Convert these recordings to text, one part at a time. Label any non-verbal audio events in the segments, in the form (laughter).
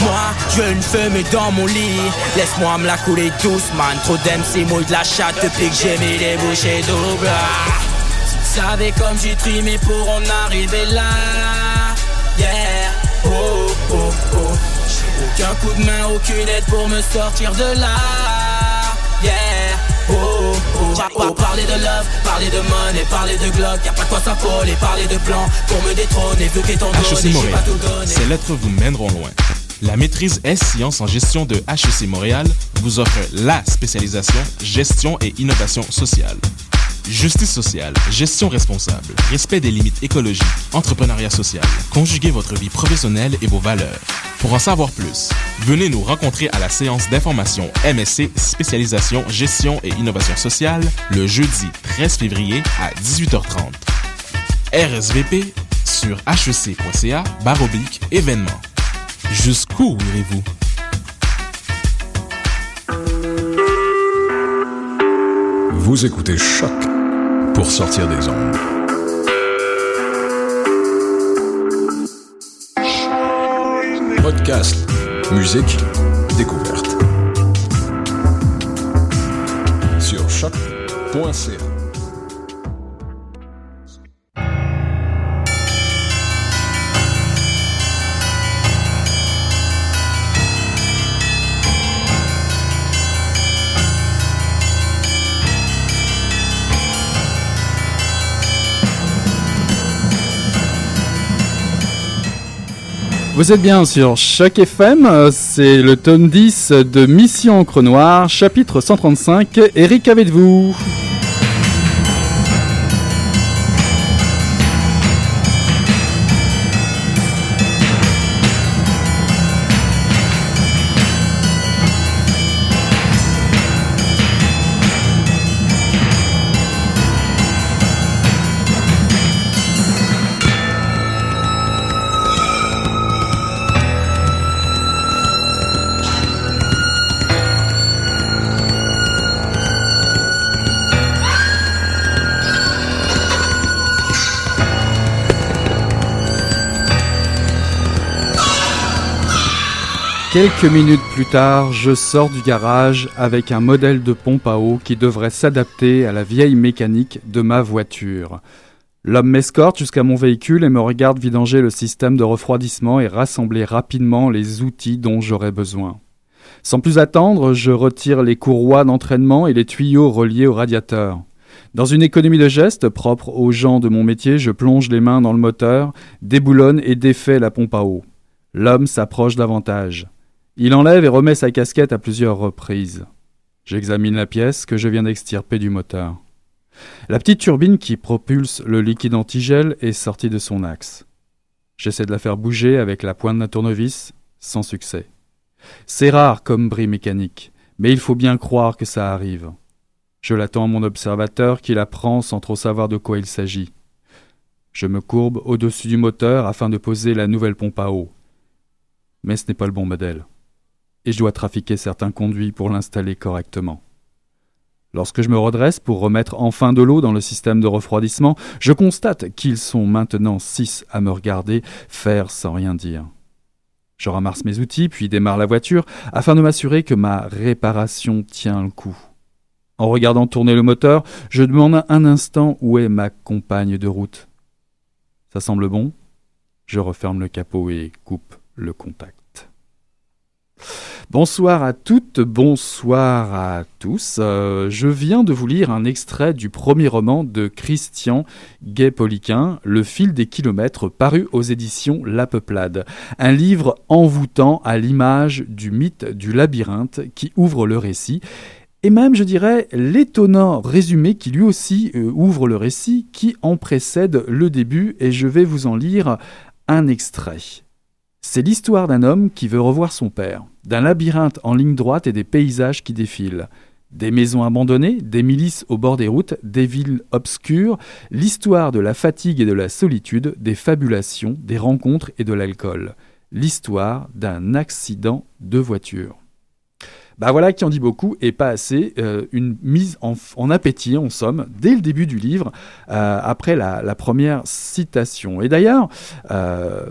Moi, je une fumée dans mon lit. Laisse-moi me la couler douce, man. Trop d'MC mouille de la chatte depuis que j'ai mis les bouchées doubles. Si tu savais comme j'ai trimé pour en arriver là. Yeah, oh, oh, oh. Aucun coup de main, aucune aide pour me sortir de là. Yeah Oh, oh, parler de love, parler de money, parler de Glock, y'a pas de quoi s'affoler, parler de plan pour me détrôner, vu qu'étant HEC Montréal, ces lettres vous mèneront loin. La maîtrise S-Sciences en gestion de HEC Montréal vous offre la spécialisation gestion et innovation sociale. Justice sociale, gestion responsable, respect des limites écologiques, entrepreneuriat social. Conjuguez votre vie professionnelle et vos valeurs. Pour en savoir plus, venez nous rencontrer à la séance d'information MSC spécialisation gestion et innovation sociale le jeudi 13 février à 18h30. RSVP sur hec.ca baroblique événement. Jusqu'où irez-vous? Vous écoutez Choc pour sortir des ondes. Podcast, musique, découverte. Sur choc.ca. Vous êtes bien sur Choc FM, c'est le tome 10 de Mission Encre Noire, chapitre 135. Eric avec vous. Quelques minutes plus tard, je sors du garage avec un modèle de pompe à eau qui devrait s'adapter à la vieille mécanique de ma voiture. L'homme m'escorte jusqu'à mon véhicule et me regarde vidanger le système de refroidissement et rassembler rapidement les outils dont j'aurai besoin. Sans plus attendre, je retire les courroies d'entraînement et les tuyaux reliés au radiateur. Dans une économie de gestes propre aux gens de mon métier, je plonge les mains dans le moteur, déboulonne et défais la pompe à eau. L'homme s'approche davantage. Il enlève et remet sa casquette à plusieurs reprises. J'examine la pièce que je viens d'extirper du moteur. La petite turbine qui propulse le liquide antigel est sortie de son axe. J'essaie de la faire bouger avec la pointe d'un tournevis, sans succès. C'est rare comme bris mécanique, mais il faut bien croire que ça arrive. Je l'attends à mon observateur qui la prend sans trop savoir de quoi il s'agit. Je me courbe au-dessus du moteur afin de poser la nouvelle pompe à eau. Mais ce n'est pas le bon modèle et je dois trafiquer certains conduits pour l'installer correctement. Lorsque je me redresse pour remettre enfin de l'eau dans le système de refroidissement, je constate qu'ils sont maintenant six à me regarder faire sans rien dire. Je ramasse mes outils, puis démarre la voiture, afin de m'assurer que ma réparation tient le coup. En regardant tourner le moteur, je demande un instant où est ma compagne de route. Ça semble bon Je referme le capot et coupe le contact. Bonsoir à toutes, bonsoir à tous. Euh, je viens de vous lire un extrait du premier roman de Christian Gay-Poliquin, Le fil des kilomètres, paru aux éditions La Peuplade. Un livre envoûtant à l'image du mythe du labyrinthe qui ouvre le récit. Et même, je dirais, l'étonnant résumé qui lui aussi euh, ouvre le récit, qui en précède le début, et je vais vous en lire un extrait. C'est l'histoire d'un homme qui veut revoir son père, d'un labyrinthe en ligne droite et des paysages qui défilent. Des maisons abandonnées, des milices au bord des routes, des villes obscures, l'histoire de la fatigue et de la solitude, des fabulations, des rencontres et de l'alcool. L'histoire d'un accident de voiture. Bah voilà qui en dit beaucoup et pas assez. Euh, une mise en, appétit, en somme, dès le début du livre, euh, après la, première citation. Et d'ailleurs, euh,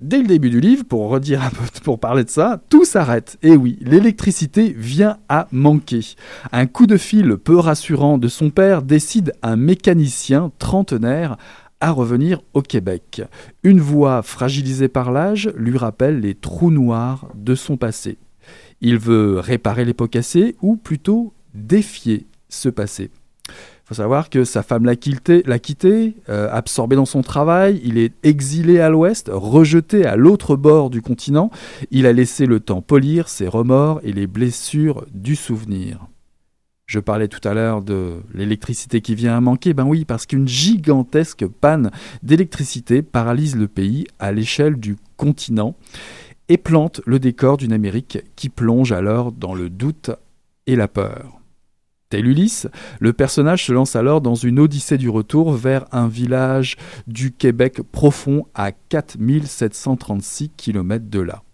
dès le début du livre, pour redire un peu, pour parler de ça, tout s'arrête. Et oui, l'électricité vient à manquer. Un coup de fil peu rassurant de son père décide un mécanicien trentenaire à revenir au Québec. Une voix fragilisée par l'âge lui rappelle les trous noirs de son passé. Il veut réparer les pots cassés ou plutôt défier ce passé faut savoir que sa femme l'a quitté, quitté euh, absorbé dans son travail, il est exilé à l'ouest, rejeté à l'autre bord du continent, il a laissé le temps polir ses remords et les blessures du souvenir. Je parlais tout à l'heure de l'électricité qui vient à manquer, ben oui, parce qu'une gigantesque panne d'électricité paralyse le pays à l'échelle du continent et plante le décor d'une Amérique qui plonge alors dans le doute et la peur. Tel Ulysse, le personnage se lance alors dans une odyssée du retour vers un village du Québec profond à 4736 km de là.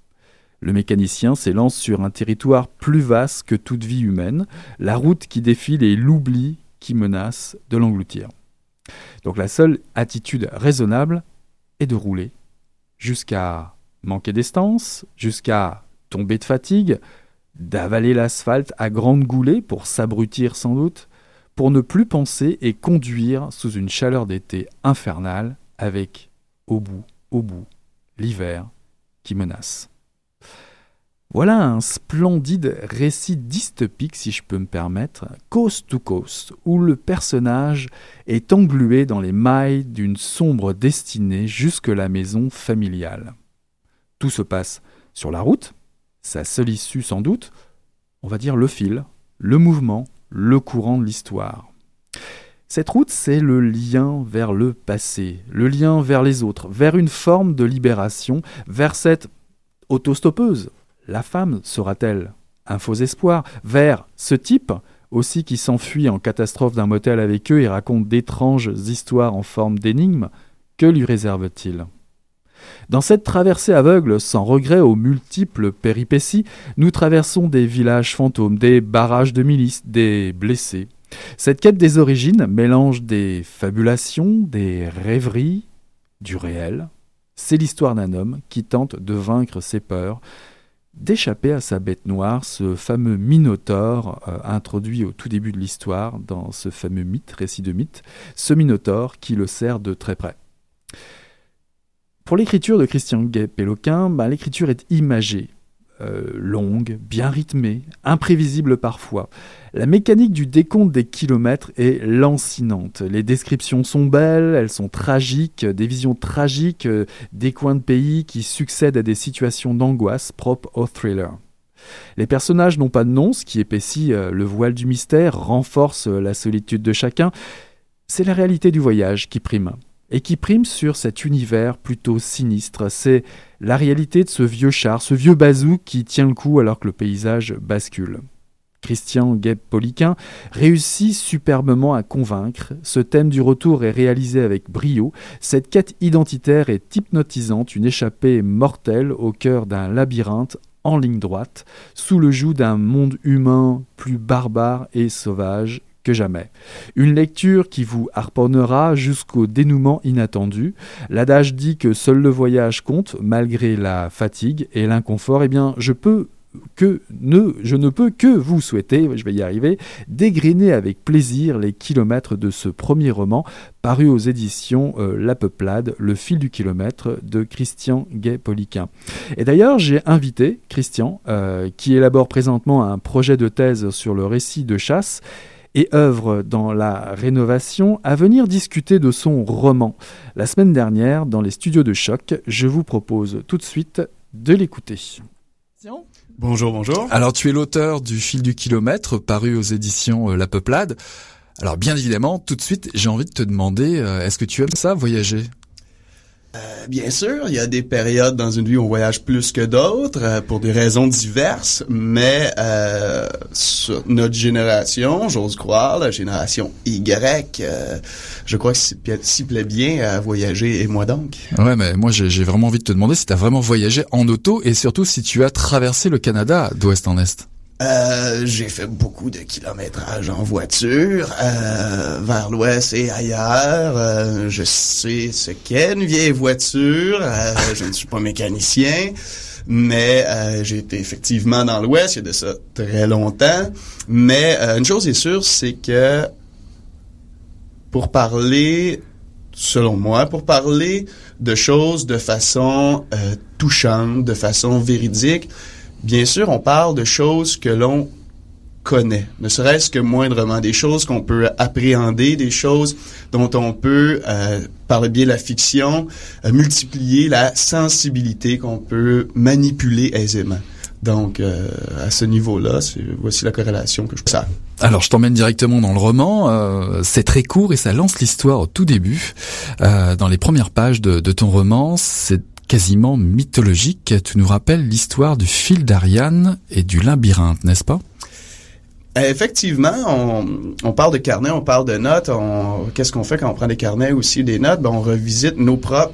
Le mécanicien s'élance sur un territoire plus vaste que toute vie humaine, la route qui défile et l'oubli qui menace de l'engloutir. Donc la seule attitude raisonnable est de rouler jusqu'à manquer d'estance, jusqu'à tomber de fatigue, d'avaler l'asphalte à grandes goulées pour s'abrutir sans doute, pour ne plus penser et conduire sous une chaleur d'été infernale avec, au bout, au bout, l'hiver qui menace. Voilà un splendide récit dystopique, si je peux me permettre, Coast to Coast, où le personnage est englué dans les mailles d'une sombre destinée jusque la maison familiale. Tout se passe sur la route, sa seule issue sans doute, on va dire le fil, le mouvement, le courant de l'histoire. Cette route, c'est le lien vers le passé, le lien vers les autres, vers une forme de libération, vers cette autostoppeuse. La femme sera-t-elle un faux espoir Vers ce type aussi qui s'enfuit en catastrophe d'un motel avec eux et raconte d'étranges histoires en forme d'énigmes, que lui réserve-t-il? Dans cette traversée aveugle, sans regret aux multiples péripéties, nous traversons des villages fantômes, des barrages de milices, des blessés. Cette quête des origines mélange des fabulations, des rêveries, du réel. C'est l'histoire d'un homme qui tente de vaincre ses peurs, d'échapper à sa bête noire, ce fameux Minotaure euh, introduit au tout début de l'histoire dans ce fameux mythe, récit de mythe, ce Minotaure qui le sert de très près. Pour l'écriture de Christian Gay-Péloquin, bah, l'écriture est imagée, euh, longue, bien rythmée, imprévisible parfois. La mécanique du décompte des kilomètres est lancinante. Les descriptions sont belles, elles sont tragiques, des visions tragiques euh, des coins de pays qui succèdent à des situations d'angoisse propres au thriller. Les personnages n'ont pas de nom, ce qui épaissit euh, le voile du mystère, renforce la solitude de chacun. C'est la réalité du voyage qui prime et qui prime sur cet univers plutôt sinistre. C'est la réalité de ce vieux char, ce vieux bazou qui tient le coup alors que le paysage bascule. Christian Gueb-Poliquin réussit superbement à convaincre. Ce thème du retour est réalisé avec brio. Cette quête identitaire est hypnotisante, une échappée mortelle au cœur d'un labyrinthe en ligne droite, sous le joug d'un monde humain plus barbare et sauvage jamais. Une lecture qui vous harponnera jusqu'au dénouement inattendu. L'adage dit que seul le voyage compte, malgré la fatigue et l'inconfort. Eh bien, je peux que ne, je ne peux que vous souhaiter, je vais y arriver, dégriner avec plaisir les kilomètres de ce premier roman paru aux éditions euh, La Peuplade, Le fil du kilomètre de Christian Gay-Poliquin. Et d'ailleurs, j'ai invité Christian, euh, qui élabore présentement un projet de thèse sur le récit de chasse, et œuvre dans la rénovation, à venir discuter de son roman. La semaine dernière, dans les studios de choc, je vous propose tout de suite de l'écouter. Bonjour, bonjour. Alors tu es l'auteur du Fil du kilomètre, paru aux éditions euh, La Peuplade. Alors bien évidemment, tout de suite, j'ai envie de te demander, euh, est-ce que tu aimes ça, voyager? Euh, bien sûr, il y a des périodes dans une vie où on voyage plus que d'autres euh, pour des raisons diverses, mais euh, sur notre génération, j'ose croire, la génération Y, je crois que s'y plaît bien à voyager et moi donc. Ouais, mais moi j'ai vraiment envie de te demander si tu as vraiment voyagé en auto et surtout si tu as traversé le Canada d'ouest en est. Euh, j'ai fait beaucoup de kilométrage en voiture euh, vers l'ouest et ailleurs. Euh, je sais ce qu'est une vieille voiture. Euh, je ne suis pas mécanicien, mais euh, j'ai été effectivement dans l'ouest il y a de ça très longtemps. Mais une chose est sûre, c'est que pour parler, selon moi, pour parler de choses de façon touchante, de façon véridique, bien sûr, on parle de choses que l'on connaît, ne serait-ce que moindrement, des choses qu'on peut appréhender, des choses dont on peut, euh, par le biais de la fiction, euh, multiplier la sensibilité qu'on peut manipuler aisément. Donc, euh, à ce niveau-là, voici la corrélation que je ça. Alors, je t'emmène directement dans le roman. c'est très court et ça lance l'histoire au tout début. dans les premières pages de, de ton roman, c'est quasiment mythologique. Tu nous rappelles l'histoire du fil d'Ariane et du labyrinthe, n'est-ce pas? Euh, Effectivement, on, on, parle de carnets, on parle de notes. Qu'est-ce qu'on fait quand on prend des carnets aussi des notes? Ben, On revisite nos propres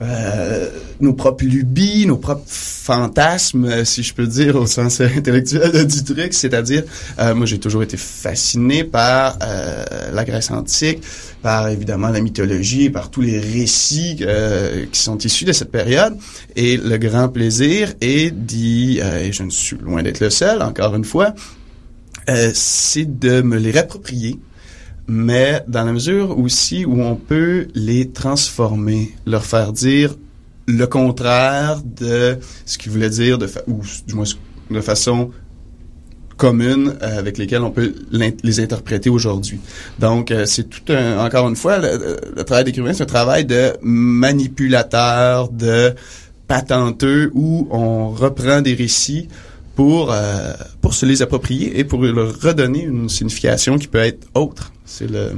euh, nos propres lubies, nos propres fantasmes, si je peux dire au sens intellectuel du truc, c'est-à-dire, euh, moi j'ai toujours été fasciné par euh, la Grèce antique, par évidemment la mythologie, par tous les récits euh, qui sont issus de cette période, et le grand plaisir est dit, et je ne suis loin d'être le seul, encore une fois, c'est de me les réapproprier, mais dans la mesure aussi où on peut les transformer, leur faire dire le contraire de ce qu'ils voulaient dire, de ou du moins de façon commune euh, avec lesquelles on peut les interpréter aujourd'hui. Donc, euh, c'est tout un, encore une fois, le, travail d'écrivain, c'est un travail de manipulateur, de patenteux, où on reprend des récits pour euh, pour se les approprier et pour leur redonner une signification qui peut être autre. C'est le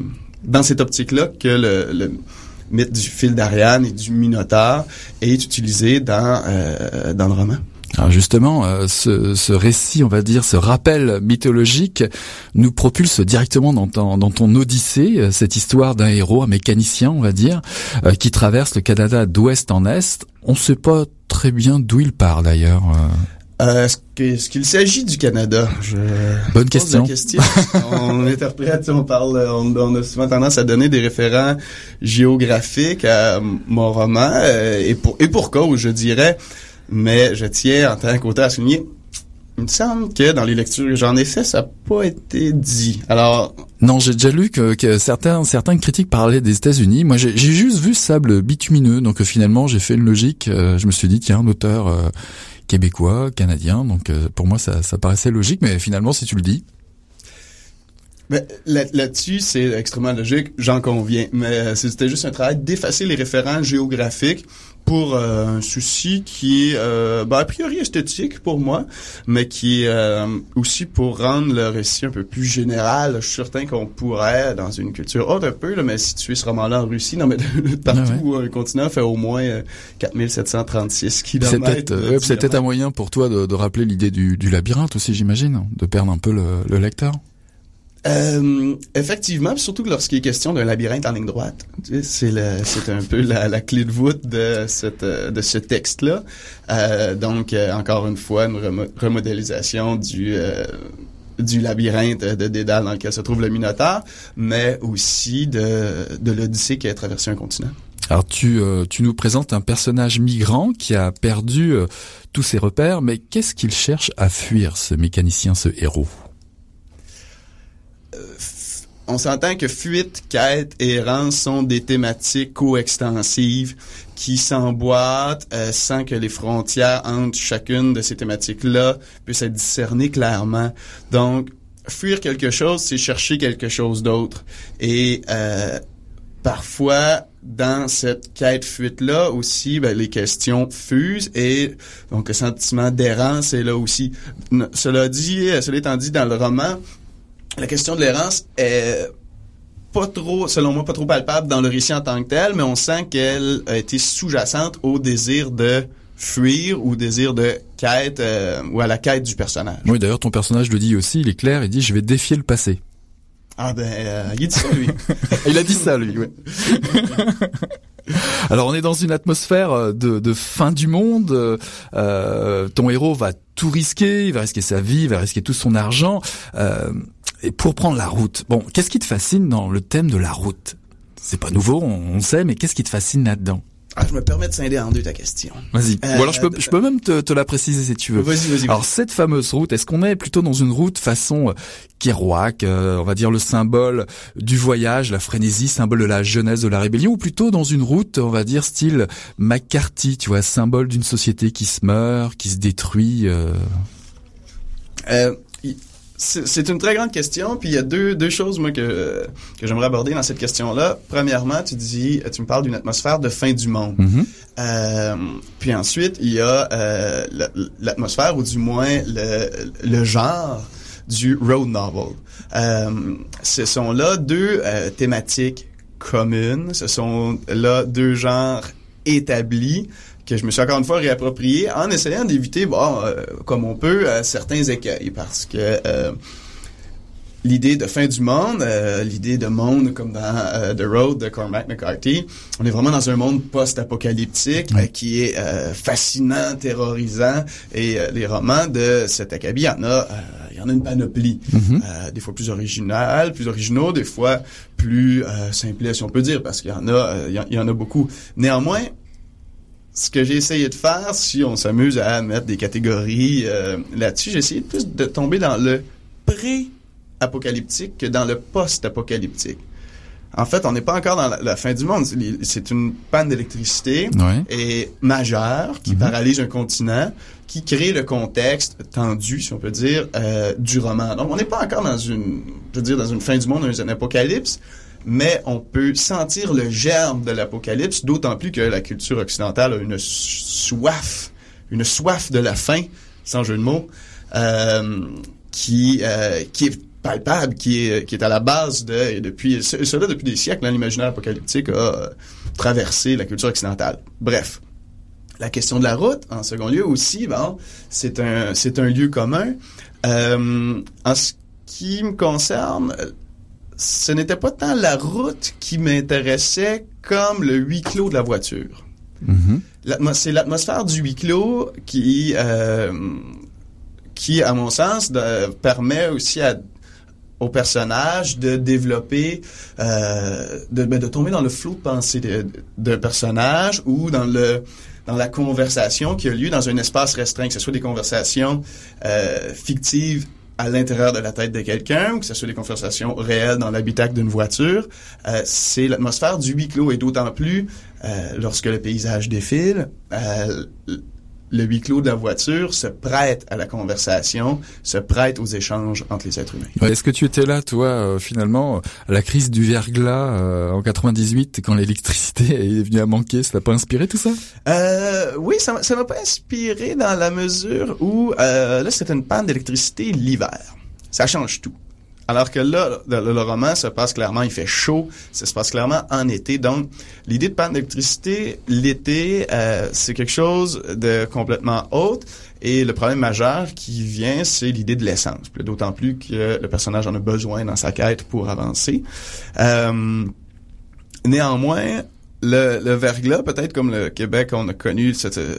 dans cette optique-là que le, le, mythe du fil d'Ariane et du Minotaure est utilisé dans euh, dans le roman. Alors justement, euh, ce, ce, récit, on va dire, ce rappel mythologique nous propulse directement dans ton, dans ton odyssée, cette histoire d'un héros, un mécanicien, on va dire, qui traverse le Canada d'ouest en est. On ne sait pas très bien d'où il part d'ailleurs. Euh, est-ce qu'il s'agit du Canada? Je Bonne question. question. on interprète, on parle, on, a souvent tendance à donner des référents géographiques à mon roman euh, et pour et pour cause, je dirais. Mais je tiens en tant qu'auteur à souligner. Il me semble que dans les lectures que j'en ai fait, ça n'a pas été dit. Alors non, j'ai déjà lu que, que, certains certains critiques parlaient des États-Unis. Moi, j'ai juste vu sable bitumineux, donc euh, finalement, j'ai fait une logique. je me suis dit tiens, un auteur québécois, canadien. Donc euh, pour moi, ça, paraissait logique, mais finalement, si tu le dis. Mais là-dessus, c'est extrêmement logique, j'en conviens. Mais euh, c'était juste un travail d'effacer les références géographiques pour euh, un souci qui est euh, ben, a priori esthétique pour moi, mais qui est euh, aussi pour rendre le récit un peu plus général. Je suis certain qu'on pourrait, dans une culture autre un peu, là, mais situer ce roman-là en Russie, non mais partout ah un continent fait au moins 4736 kilomètres. C'est peut-être un moyen pour toi de, de rappeler l'idée du, du, labyrinthe aussi, j'imagine, de perdre un peu le, le lecteur. Euh, effectivement, surtout lorsqu'il est question d'un labyrinthe en ligne droite, c'est un peu la, clé de voûte de euh, ce texte-là. Euh, donc euh, encore une fois, une remodélisation du du labyrinthe de Dédale dans lequel se trouve le Minotaure, mais aussi de de l'Odyssée qui a traversé un continent. Alors tu, tu nous présentes un personnage migrant qui a perdu tous ses repères, mais qu'est-ce qu'il cherche à fuir, ce mécanicien, ce héros? On s'entend que fuite, quête et errance sont des thématiques coextensives qui s'emboîtent euh, sans que les frontières entre chacune de ces thématiques-là puissent être discernées clairement. Donc, fuir quelque chose, c'est chercher quelque chose d'autre. Et euh, parfois, dans cette quête-fuite-là aussi, ben, les questions fusent et donc le sentiment d'errance est là aussi. Cela dit, cela étant dit, dans le roman, la question de l'errance est pas trop, selon moi, pas trop palpable dans le récit en tant que tel, mais on sent qu'elle a été sous-jacente au désir de fuir ou désir de quête euh, ou à la quête du personnage. Oui, d'ailleurs, ton personnage le dit aussi, il est clair, il dit « je vais défier le passé ». Ah ben, euh, il dit ça, lui. (laughs) il a dit ça, lui, oui. (laughs) Alors on est dans une atmosphère euh, de, fin du monde. Euh, ton héros va tout risquer, il va risquer sa vie, il va risquer tout son argent. Euh, et pour prendre la route. Bon, qu'est-ce qui te fascine dans le thème de la route? C'est pas nouveau, on sait, mais qu'est-ce qui te fascine là-dedans? Ah, je me permets de scinder en deux ta question. Vas-y. Ou alors je peux, je peux même te, te la préciser si tu veux. Vas-y, vas-y. Alors cette fameuse route, est-ce qu'on est plutôt dans une route façon euh, Kerouac, euh, on va dire le symbole du voyage, la frénésie, symbole de la jeunesse, de la rébellion, ou plutôt dans une route, on va dire style McCarthy, tu vois, symbole d'une société qui se meurt, qui se détruit. Euh... C'est une très grande question, puis il y a deux, deux choses moi que, que j'aimerais aborder dans cette question-là. Premièrement, tu dis, tu me parles d'une atmosphère de fin du monde. Mm-hmm. euh, puis ensuite, il y a euh, l'atmosphère ou du moins le, le genre du road novel. Euh, ce sont là deux thématiques communes. Ce sont là deux genres établis que je me suis encore une fois réapproprié en essayant d'éviter, bon, euh, comme on peut, euh, certains écueils, parce que euh, l'idée de fin du monde, l'idée de monde comme dans The Road de Cormac McCarthy, on est vraiment dans un monde post-apocalyptique qui est fascinant, terrorisant, et les romans de cet acabit, il y en a, il y en a une panoplie, mm-hmm. des fois plus originales, plus originaux, des fois plus simples, si on peut dire, parce qu'il y en a, il y en a beaucoup. Néanmoins, ce que j'ai essayé de faire, si on s'amuse à mettre des catégories euh, là-dessus, j'ai essayé plus de tomber dans le pré-apocalyptique que dans le post-apocalyptique. En fait, on n'est pas encore dans la, fin du monde. C'est une panne d'électricité et majeure qui mhm. paralyse un continent, qui crée le contexte tendu, si on peut dire, euh, du roman. Donc, on n'est pas encore dans une, je veux dire, dans une fin du monde, dans un apocalypse, mais on peut sentir le germe de l'apocalypse, d'autant plus que la culture occidentale a une soif, une soif de la fin, sans jeu de mots, euh, qui, euh, qui est palpable, qui est, à la base de, et depuis, cela depuis des siècles, hein, l'imaginaire apocalyptique a euh, traversé la culture occidentale. Bref. La question de la route, en second lieu aussi, c'est un, c'est un lieu commun. En ce qui me concerne, ce n'était pas tant la route qui m'intéressait comme le huis clos de la voiture. Mm-hmm. C'est l'atmosphère du huis clos qui, euh, qui, à mon sens, permet aussi à, au personnage de développer, euh, de, ben, de tomber dans le flot de pensée d'un personnage ou dans le dans la conversation qui a lieu dans un espace restreint, que ce soit des conversations euh, fictives à l'intérieur de la tête de quelqu'un, que ce soit des conversations réelles dans l'habitacle d'une voiture, euh, c'est l'atmosphère du huis clos. Et d'autant plus euh, lorsque le paysage défile, euh, le huis clos de la voiture se prête à la conversation, se prête aux échanges entre les êtres humains. Est-ce que tu étais là, toi, euh, finalement, à la crise du verglas euh, en 98, quand l'électricité (laughs) est venue à manquer Ça t'a pas inspiré tout ça? Euh, Oui, ça m'a pas inspiré dans la mesure où euh, là, c'est une panne d'électricité l'hiver. Ça change tout. Alors que là, le, roman se passe clairement, il fait chaud, ça se passe clairement en été. Donc, l'idée de panne d'électricité, l'été, euh, c'est quelque chose de complètement autre. Et le problème majeur qui vient, c'est l'idée de l'essence. D'autant plus que le personnage en a besoin dans sa quête pour avancer. Euh, néanmoins, le, le verglas, peut-être comme le Québec, on a connu cette, euh,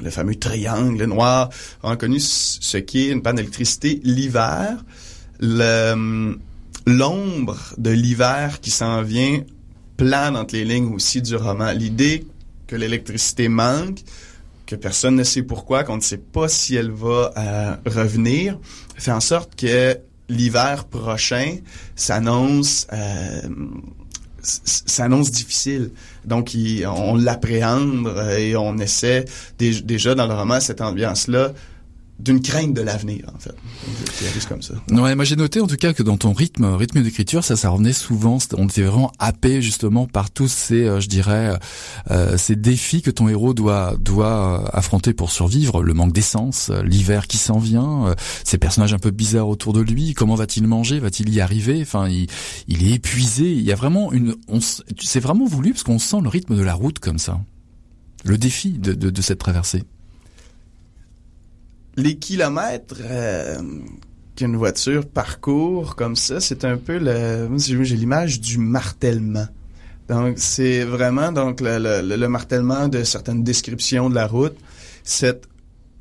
le fameux triangle noir, on a connu ce qui est une panne d'électricité l'hiver l'ombre de l'hiver qui s'en vient plane entre les lignes aussi du roman. L'idée que l'électricité manque, que personne ne sait pourquoi, qu'on ne sait pas si elle va euh, revenir, fait en sorte que l'hiver prochain s'annonce euh, s'annonce difficile. Donc, on l'appréhende et on essaie déjà dans le roman cette ambiance-là d'une crainte de l'avenir en fait. comme ça. Ouais, moi j'ai noté en tout cas que dans ton rythme rythme d'écriture, ça ça revenait souvent, on était vraiment happé justement par tous ces euh, je dirais euh, ces défis que ton héros doit doit euh, affronter pour survivre, le manque d'essence, l'hiver qui s'en vient, ces personnages un peu bizarres autour de lui, comment va-t-il manger, va-t-il y arriver? Enfin, il, il est épuisé, il y a vraiment une c'est vraiment voulu parce qu'on sent le rythme de la route comme ça. Le défi de, de, de cette traversée les kilomètres euh, qu'une voiture parcourt comme ça, c'est un peu le. J'ai l'image du martèlement. Donc, c'est vraiment donc le, le, le, martèlement de certaines descriptions de la route, cette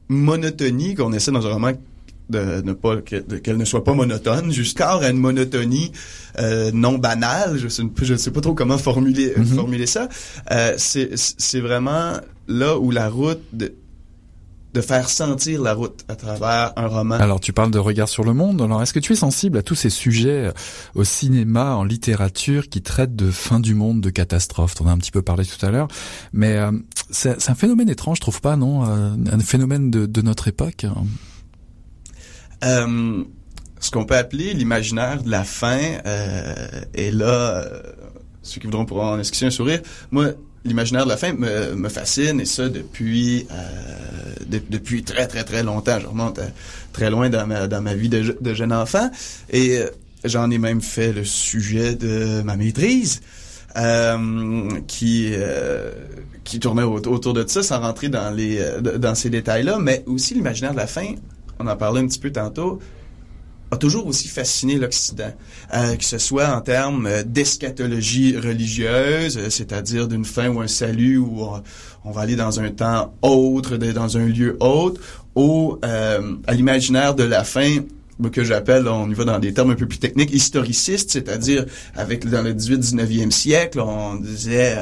monotonie qu'on essaie dans un roman de ne pas qu'elle ne soit pas monotone jusqu'à une monotonie euh, non banale je sais je sais pas trop comment formuler mm-hmm. formuler ça euh, c'est c'est vraiment là où la route de, de faire sentir la route à travers un roman. Alors tu parles de regard sur le monde. Alors est-ce que tu es sensible à tous ces sujets euh, au cinéma, en littérature qui traitent de fin du monde, de catastrophe? On a un petit peu parlé tout à l'heure, mais euh, c'est un phénomène étrange, je trouve pas, non euh, Un phénomène de, de notre époque? Euh, ce qu'on peut appeler l'imaginaire de la fin euh, est là. ceux qui voudront pourront en esquisser un sourire. Moi, l'imaginaire de la fin me, fascine et ça depuis euh, depuis très très très longtemps. Je remonte euh, très loin dans ma vie de, jeune enfant et euh, j'en ai même fait le sujet de ma maîtrise. Qui qui tournait autour de ça sans rentrer dans les dans ces détails là mais aussi l'imaginaire de la fin on en parlait un petit peu tantôt a toujours aussi fasciné l'Occident, euh, que ce soit en termes euh, d'eschatologie religieuse, euh, c'est-à-dire d'une fin ou un salut où on, va aller dans un temps autre, dans un lieu autre, ou à l'imaginaire de la fin que j'appelle, on y va dans des termes un peu plus techniques, historicistes, c'est-à-dire avec dans le 18-19e siècle, on disait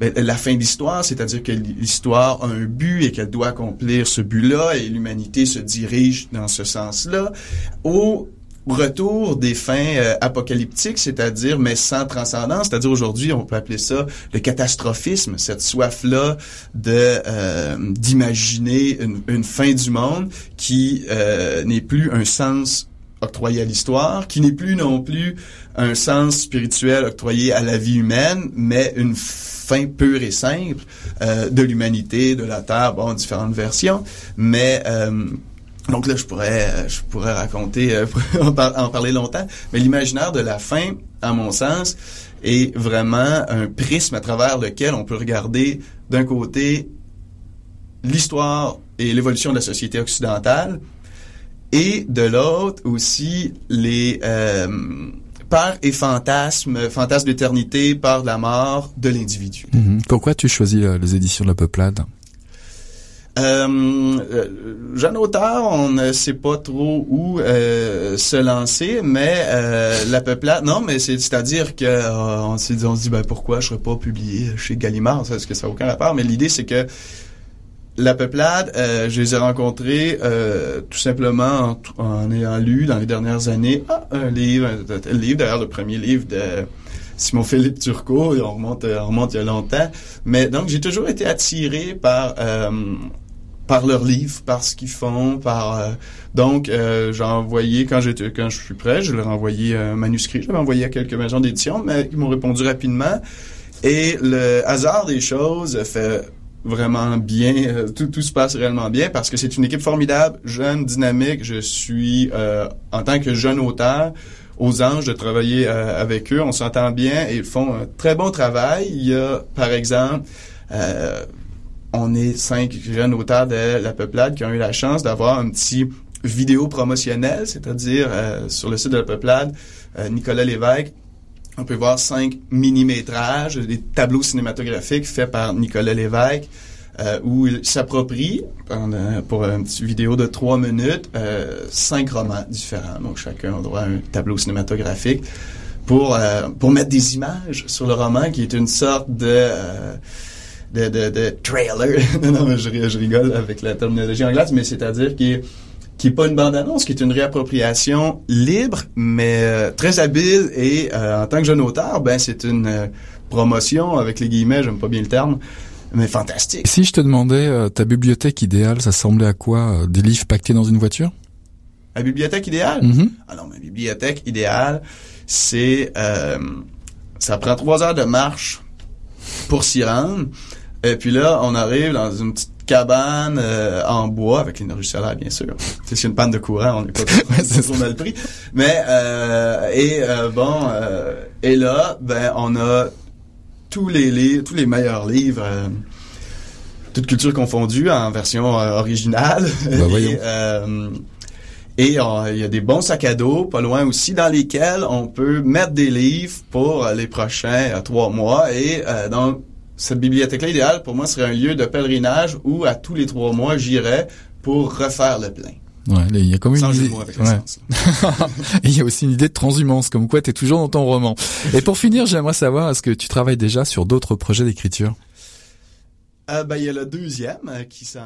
ben, la fin de l'histoire, c'est-à-dire que l'histoire a un but et qu'elle doit accomplir ce but-là et l'humanité se dirige dans ce sens-là. Retour des fins euh, apocalyptiques, c'est-à-dire mais sans transcendance, c'est-à-dire aujourd'hui on peut appeler ça le catastrophisme, cette soif-là de euh, d'imaginer une, une, fin du monde qui euh, n'est plus un sens octroyé à l'histoire, qui n'est plus non plus un sens spirituel octroyé à la vie humaine, mais une fin pure et simple euh, de l'humanité, de la Terre, bon, différentes versions, mais euh, donc là, je pourrais, je pourrais raconter, euh, (laughs) en, parler longtemps, mais l'imaginaire de la fin, à mon sens, est vraiment un prisme à travers lequel on peut regarder d'un côté l'histoire et l'évolution de la société occidentale, et de l'autre aussi les euh, et fantasmes, fantasmes d'éternité, de la mort de l'individu. Mm-hmm. Pourquoi tu choisis euh, les éditions de la Peuplade? Euh, euh, jeune auteur, on ne sait pas trop où euh, se lancer, mais euh, la peuplade, non, mais c'est à dire que on se dit, ben pourquoi je serais pas publié chez Gallimard, parce que ça n'a aucun rapport? Mais l'idée c'est que la peuplade, je les ai rencontrés tout simplement en, en, ayant lu dans les dernières années ah, un livre, un, livre d'ailleurs le premier livre de Simon Philippe Turcot, on remonte, on remonte il y a longtemps. Mais donc j'ai toujours été attiré par par leurs livres, par ce qu'ils font, par euh, donc euh, j'ai envoyé quand j'étais quand je suis prêt, je leur ai envoyé un manuscrit, je l'avais envoyé à quelques maisons d'édition, mais ils m'ont répondu rapidement. Et le hasard des choses fait vraiment bien, euh, tout, se passe réellement bien parce que c'est une équipe formidable, jeune, dynamique. Je suis en tant que jeune auteur aux anges de travailler avec eux, on s'entend bien et ils font un très bon travail. Il y a par exemple on est cinq jeunes auteurs de La Peuplade qui ont eu la chance d'avoir un petit vidéo promotionnel, c'est-à-dire euh, sur le site de La Peuplade, euh, Nicolas Lévesque, on peut voir cinq mini-métrages, des tableaux cinématographiques faits par Nicolas Lévesque, euh, où il s'approprie, pour une petite vidéo de trois minutes, cinq romans différents. Donc chacun a droit à un tableau cinématographique pour, pour mettre des images sur le roman, qui est une sorte de de, de, de trailer. (laughs) non, mais je, je, rigole avec la terminologie anglaise, mais c'est-à-dire qui est qui est pas une bande-annonce, qui est une réappropriation libre, mais euh, très habile et euh, en tant que jeune auteur, ben c'est une euh, promotion avec les guillemets, j'aime pas bien le terme, mais fantastique. Si je te demandais ta bibliothèque idéale, ça semblait à quoi Des livres pactés dans une voiture? La bibliothèque idéale? Mm-hmm. Ah non, ma bibliothèque idéale, c'est ça prend trois heures de marche pour s'y rendre. Et puis là, on arrive dans une petite cabane euh, en bois avec l'énergie solaire bien sûr. (laughs) C'est une panne de courant, on n'est pas (laughs) trop mal pris. Mais euh, et euh, bon et là ben on a tous les livres, tous les meilleurs livres toute culture confondue en version originale. Bah, Et il y a des bons sacs à dos, pas loin aussi, dans lesquels on peut mettre des livres pour les prochains trois mois. Et donc, cette bibliothèque-là idéale, pour moi, serait un lieu de pèlerinage où, à tous les trois mois, j'irais pour refaire le plein. Ouais, il y a comme une idée. (laughs) il y a aussi une idée de transhumance, comme quoi tu es toujours dans ton roman. Et pour finir, j'aimerais savoir, est-ce que tu travailles déjà sur d'autres projets d'écriture? Euh, ben, il y a le deuxième euh, qui s'en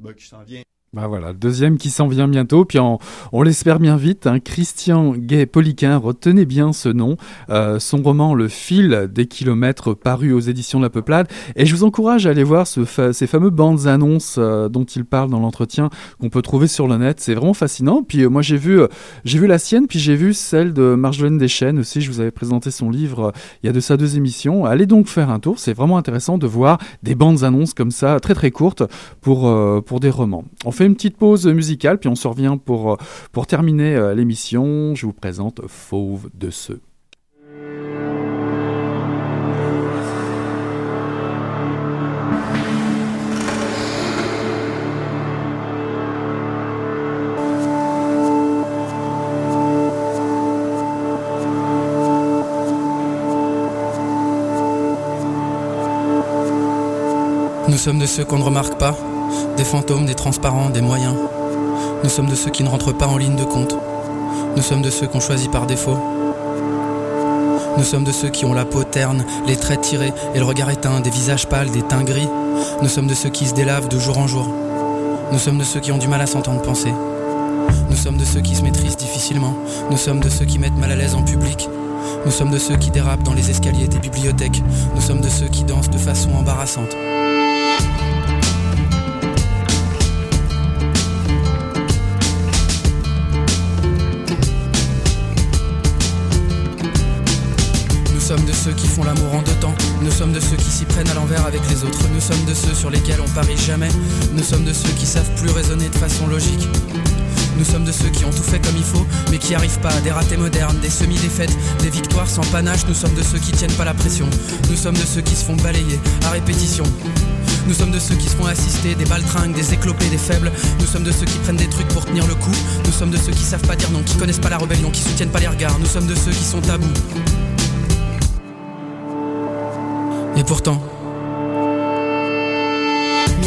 ben, vient bah voilà, deuxième qui s'en vient bientôt, puis on, l'espère bien vite. Hein. Christian Gay-Poliquin, retenez bien ce nom. Euh, son roman Le fil des kilomètres paru aux éditions de la Peuplade. Et je vous encourage à aller voir ce ces fameux bandes annonces euh, dont il parle dans l'entretien qu'on peut trouver sur le net. C'est vraiment fascinant. Puis euh, moi j'ai vu, vu la sienne, puis j'ai vu celle de Marjolaine Deschênes aussi. Je vous avais présenté son livre il y a de ça deux émissions. Allez donc faire un tour. C'est vraiment intéressant de voir des bandes annonces comme ça, très très courtes pour, pour des romans. On fait une petite pause musicale, puis on se revient pour, euh, pour terminer euh, l'émission. Je vous présente Fauve de ceux. Nous sommes de ceux qu'on ne remarque pas des fantômes, des transparents, des moyens. Nous sommes de ceux qui ne rentrent pas en ligne de compte. Nous sommes de ceux qu'on choisit par défaut. Nous sommes de ceux qui ont la peau terne, les traits tirés et le regard éteint, des visages pâles, des teints gris. Nous sommes de ceux qui se délavent de jour en jour. Nous sommes de ceux qui ont du mal à s'entendre penser. Nous sommes de ceux qui se maîtrisent difficilement. Nous sommes de ceux qui mettent mal à l'aise en public. Nous sommes de ceux qui dérapent dans les escaliers des bibliothèques. Nous sommes de ceux qui dansent de façon embarrassante. Font l'amour en deux temps. Nous sommes de ceux qui s'y prennent à l'envers avec les autres. Nous sommes de ceux sur lesquels on parie jamais. Nous sommes de ceux qui savent plus raisonner de façon logique. Nous sommes de ceux qui ont tout fait comme il faut, mais qui arrivent pas à des ratés modernes, des semi-défaites, des victoires sans panache. Nous sommes de ceux qui tiennent pas la pression. Nous sommes de ceux qui se font balayer à répétition. Nous sommes de ceux qui se font assister, des baltringues, des éclopés, des faibles. Nous sommes de ceux qui prennent des trucs pour tenir le coup. Nous sommes de ceux qui savent pas dire non, qui connaissent pas la rébellion, qui soutiennent pas les regards. Nous sommes de ceux qui sont tabous. Et pourtant,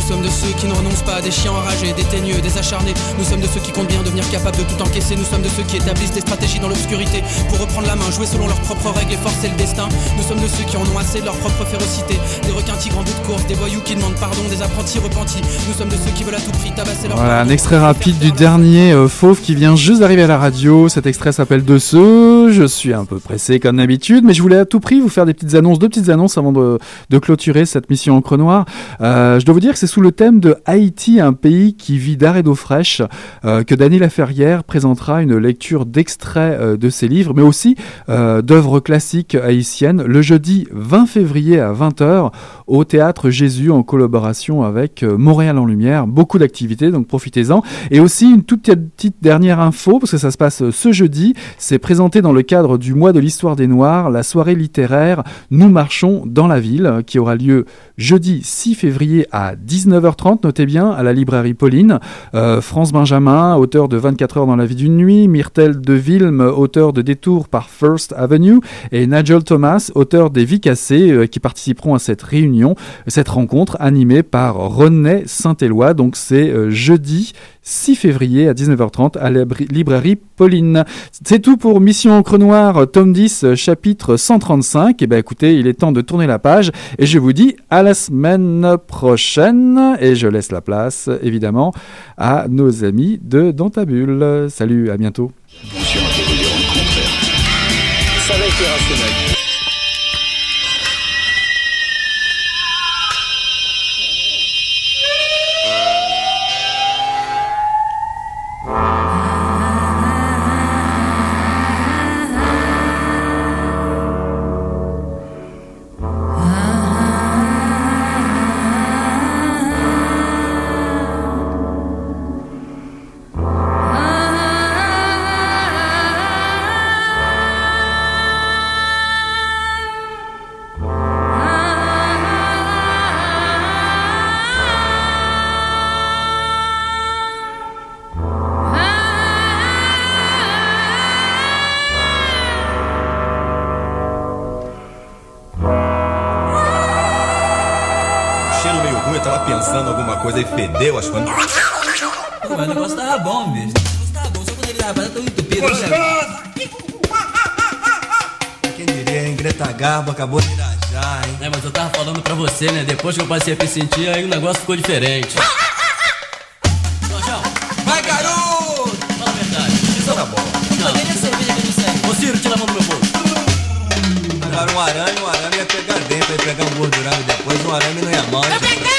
sommes de ceux qui ne renoncent pas des chiens enragés, des teigneux, des acharnés. Nous sommes de ceux qui comptent bien devenir capables de tout encaisser. Nous sommes de ceux qui établissent des stratégies dans l'obscurité pour reprendre la main, jouer selon leurs propres règles et forcer le destin. Nous sommes de ceux qui en ont assez de leur propre férocité. Des requins tigres en bout de course, des voyous qui demandent pardon, des apprentis repentis. Nous sommes de ceux qui veulent à tout prix tabasser leur Voilà, un extrait rapide du dernier euh, Fauve qui vient juste d'arriver à la radio. Cet extrait s'appelle De ceux. Je suis un peu pressé comme d'habitude, mais je voulais à tout prix vous faire des petites annonces, deux petites annonces avant de, de clôturer cette mission en noir. Euh, je dois vous dire que c'est sous le thème de Haïti, un pays qui vit d'arrêt d'eau fraîche, euh, que Dany Laferrière présentera une lecture d'extraits euh, de ses livres, mais aussi euh, d'œuvres classiques haïtiennes, le jeudi 20 février à 20h au Théâtre Jésus en collaboration avec Montréal en Lumière. Beaucoup d'activités, donc profitez-en. Et aussi une toute petite dernière info, parce que ça se passe ce jeudi, c'est présenté dans le cadre du mois de l'histoire des Noirs, la soirée littéraire Nous marchons dans la ville, qui aura lieu jeudi 6 février à 19h30, notez bien, à la librairie Pauline. Euh, France Benjamin, auteur de 24 heures dans la vie d'une nuit, Myrtle de Vilme, auteur de Détour par First Avenue, et Nigel Thomas, auteur des Vies cassées, euh, qui participeront à cette réunion, cette rencontre animée par René Saint-Éloi. Donc c'est euh, jeudi 6 février à 19h30 à la librairie Pauline. C'est tout pour Mission Encre Noire, tome 10, chapitre 135. Et ben écoutez, il est temps de tourner la page et je vous dis à la semaine prochaine et je laisse la place évidemment à nos amis de Dantabule. Salut, à bientôt. Balançando alguma coisa e fedeu as coisas. Mas o negócio tava bom, bicho. O negócio tava bom, só quando ele tava tão entupido. né? Gostoso! Quem diria, hein? Greta Garbo acabou de irajar, hein? É, mas eu tava falando pra você, né? Depois que eu passei a me sentir, aí o negócio ficou diferente. Jorjão, Vai, garoto! fala a verdade. Isso na bola. Não. Cadê minha cerveja que eu sei? Ô Ciro, tira a mão do meu bolso. Agora um arame, um arame ia pegar dentro, ia pegar um gordurão e depois um arame não ia hein? Come